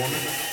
woman.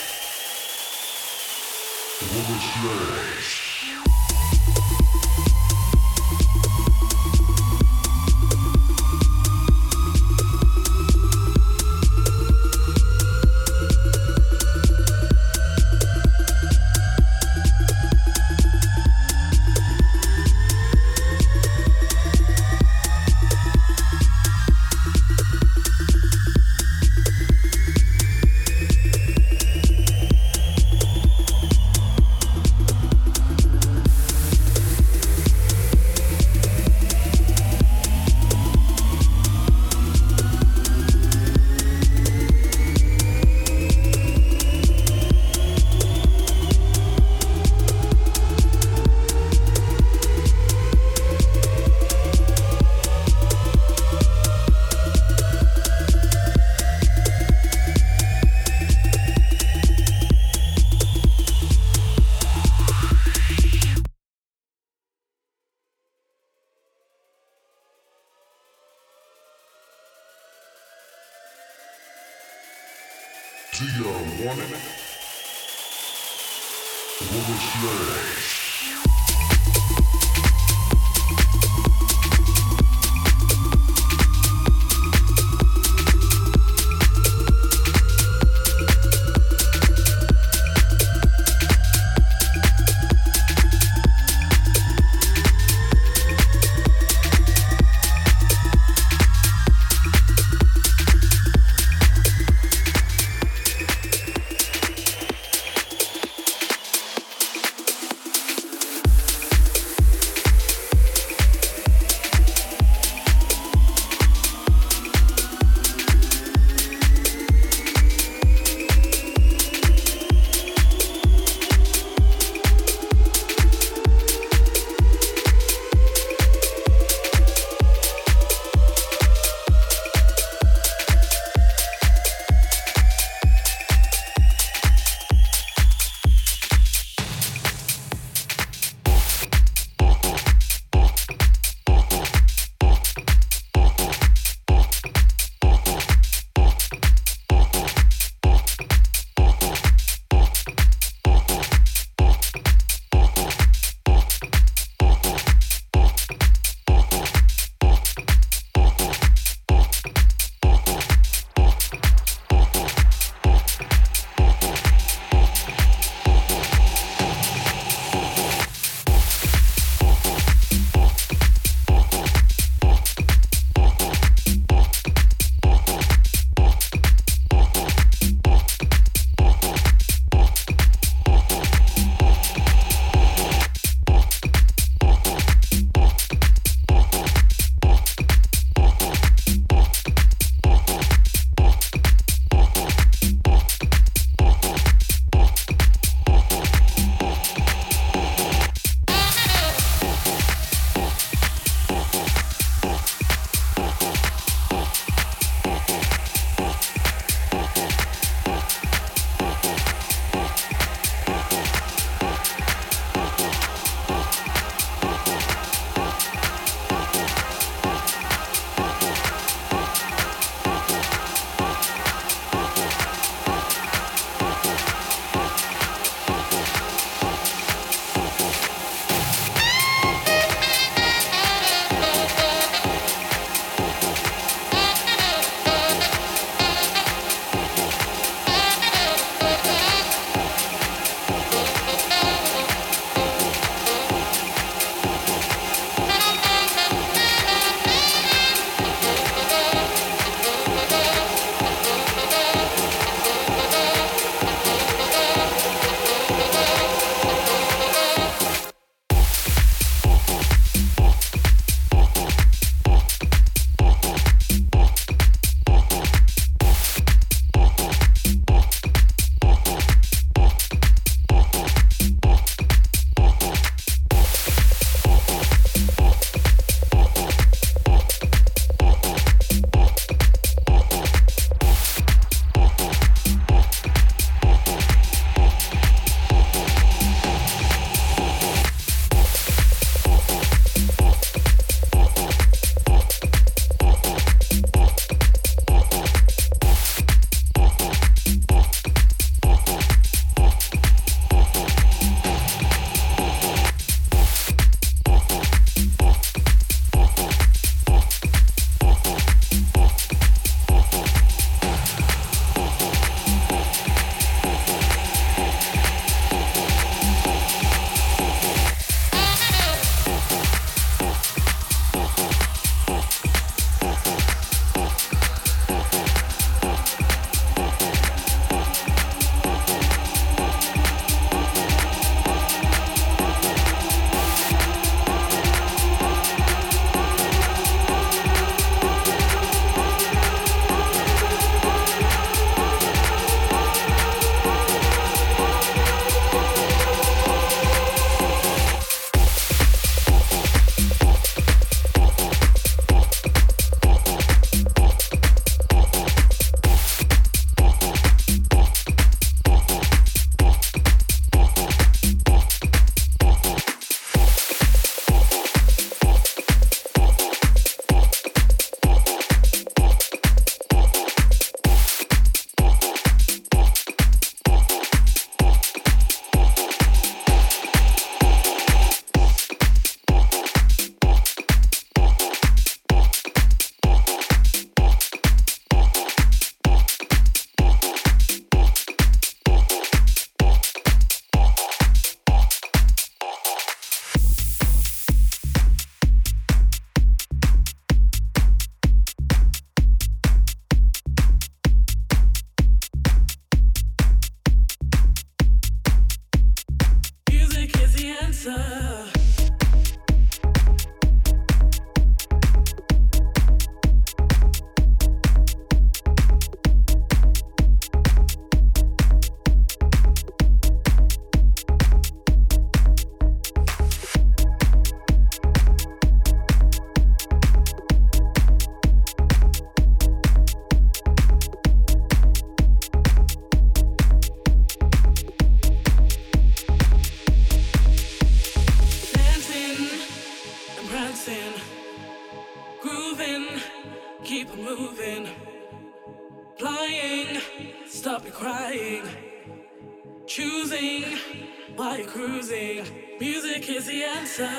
answer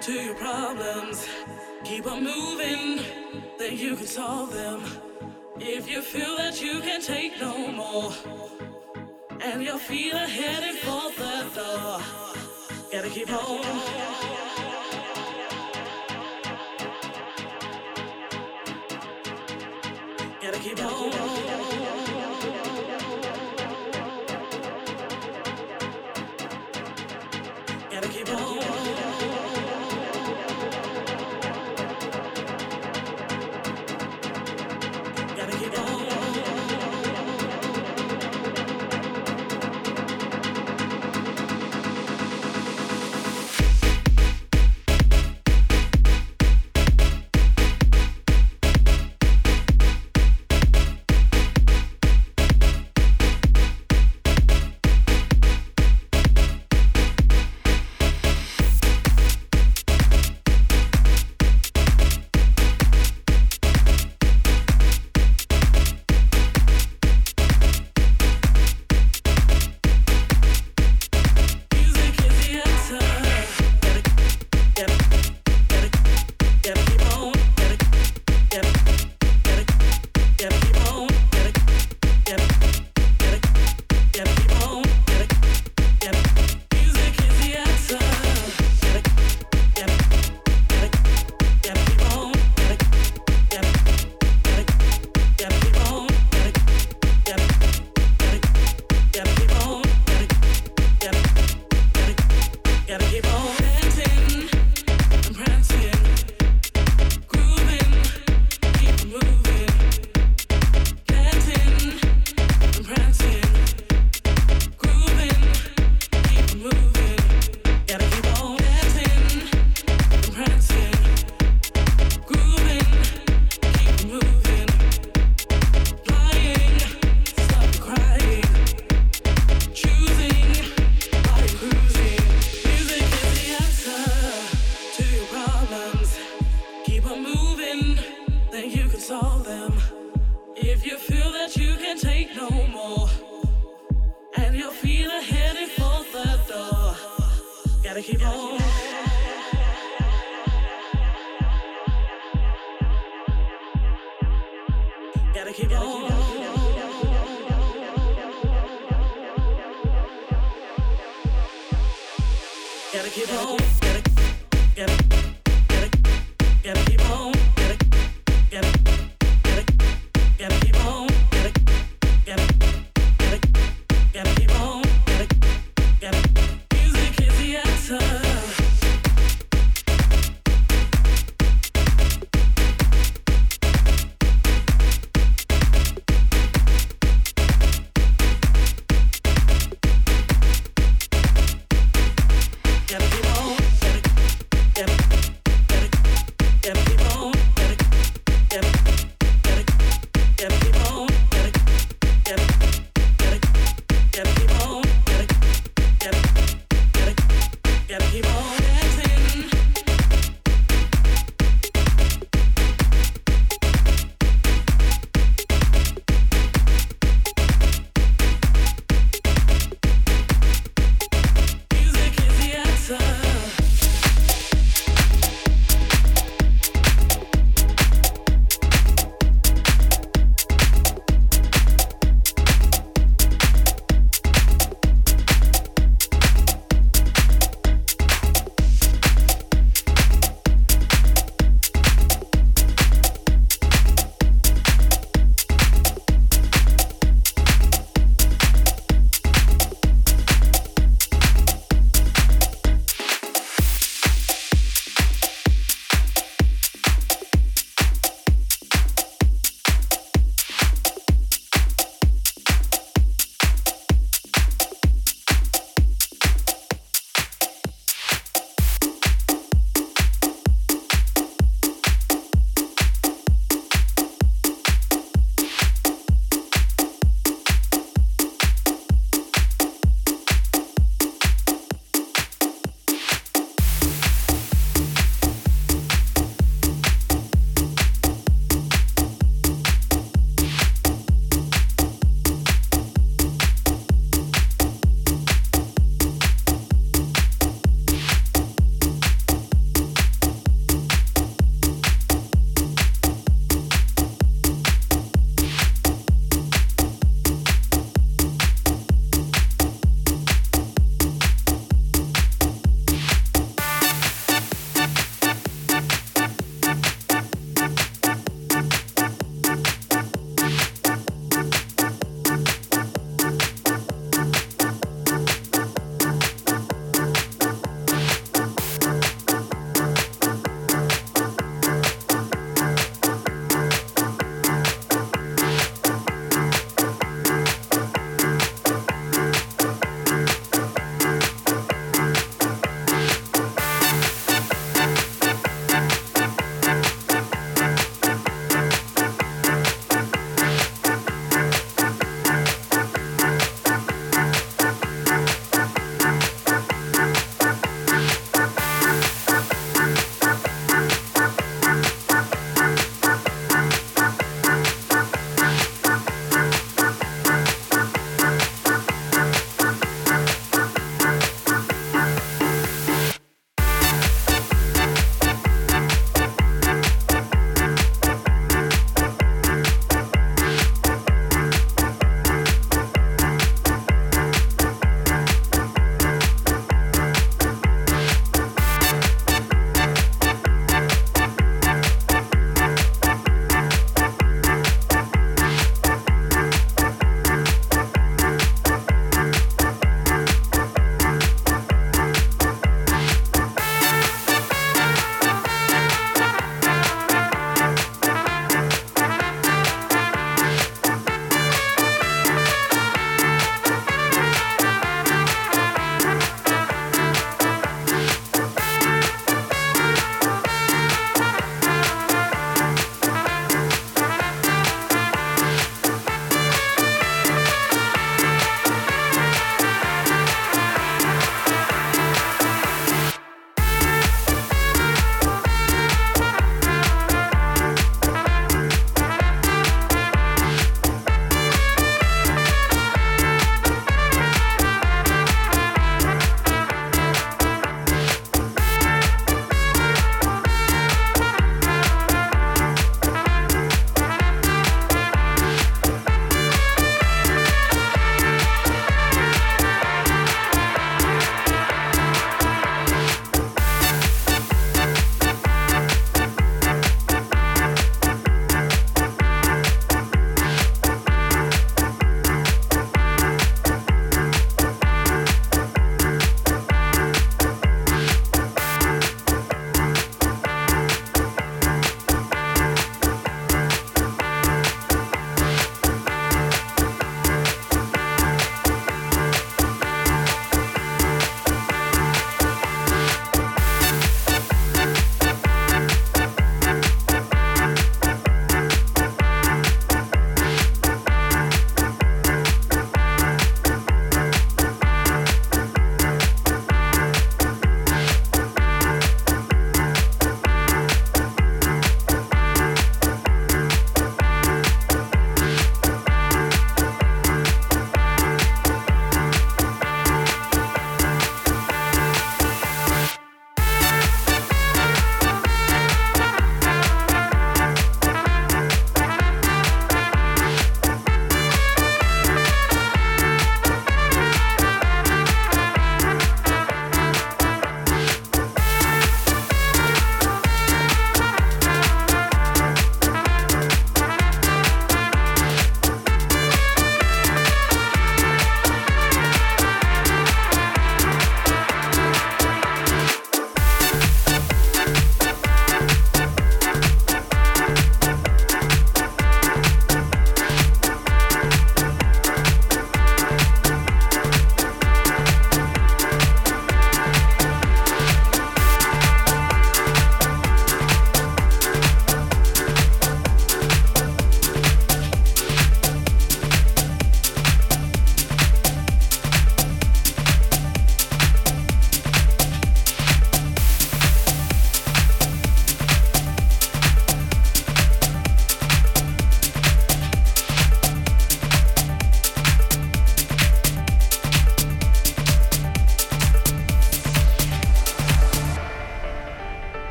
to your problems. Keep on moving, then you can solve them. If you feel that you can take no more, and your feet are headed for the door, gotta keep on. Gotta keep on.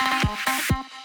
Thank you.